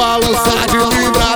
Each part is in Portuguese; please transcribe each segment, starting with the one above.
balança de libra.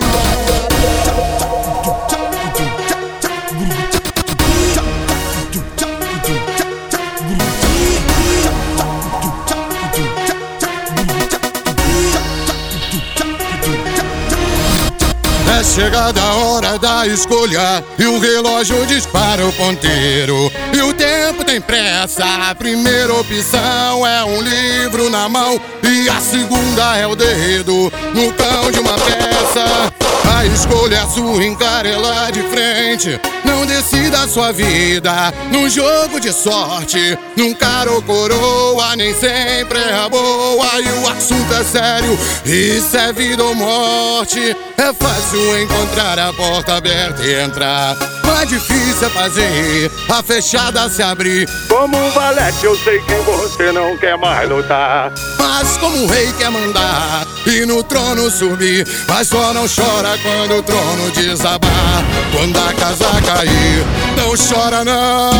É chegada a hora da escolha e o relógio dispara o ponteiro. E o tempo tem pressa. A primeira opção é um livro na mão e a segunda é o dedo no pão de uma peça. A escolha é sua, encare ela de frente. Não decida a sua vida num jogo de sorte. Num caro coroa, nem sempre é boa. E o assunto é sério, isso é vida ou morte. É fácil encontrar a porta aberta e entrar. Mais difícil fazer a fechada se abrir. Como um valete, eu sei que você não quer mais lutar. Mas como o rei quer mandar e no trono subir, mas só não chora quando o trono desabar. Quando a casa cair, não chora não,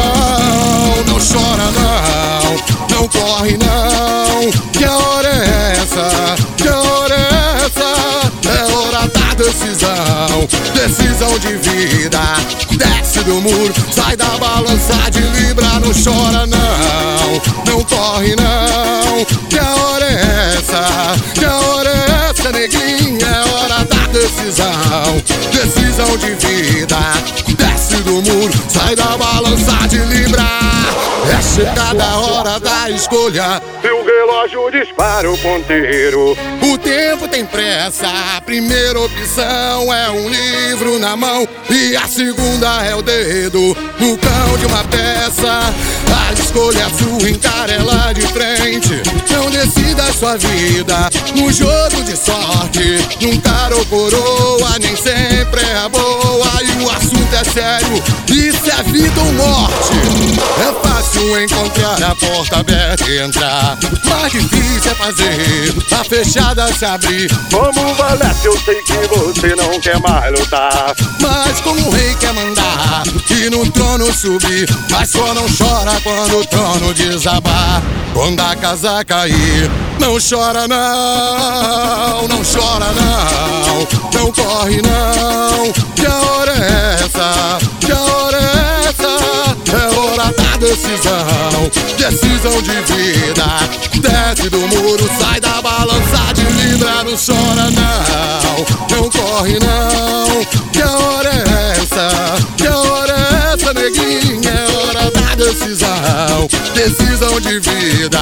não chora não, não corre não. Que hora é essa? Decisão, de vida. Desce do muro, sai da balança de libra, não chora não, não corre não. Que hora é essa? Que hora é essa, neguinha? É hora da decisão, decisão de vida. Do muro, sai da balança de libra. É chegada a hora da escolha. E o relógio dispara o ponteiro. O tempo tem pressa. A primeira opção é um livro na mão e a segunda é o dedo no cão de uma peça. A escolha é sua, encare ela de frente. Não decida a sua vida no jogo de sorte. Num ou coroa, nem sempre é boa. E o assunto é sério, isso é vida ou morte. Fácil encontrar a porta aberta e entrar. Mais difícil é fazer a fechada se abrir. Como valete, eu sei que você não quer mais lutar. Mas como o rei quer mandar e no trono subir, mas só não chora quando o trono desabar. Quando a casa cair, não chora não, não chora não, não corre não. Que hora é essa? Decisão, de vida. Desce do muro, sai da balança de libra, não chora não, não corre não. Que hora é essa? Que hora é essa, neguinha? É hora da decisão, decisão de vida.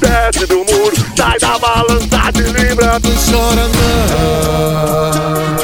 Desce do muro, sai da balança de libra. Não chora não.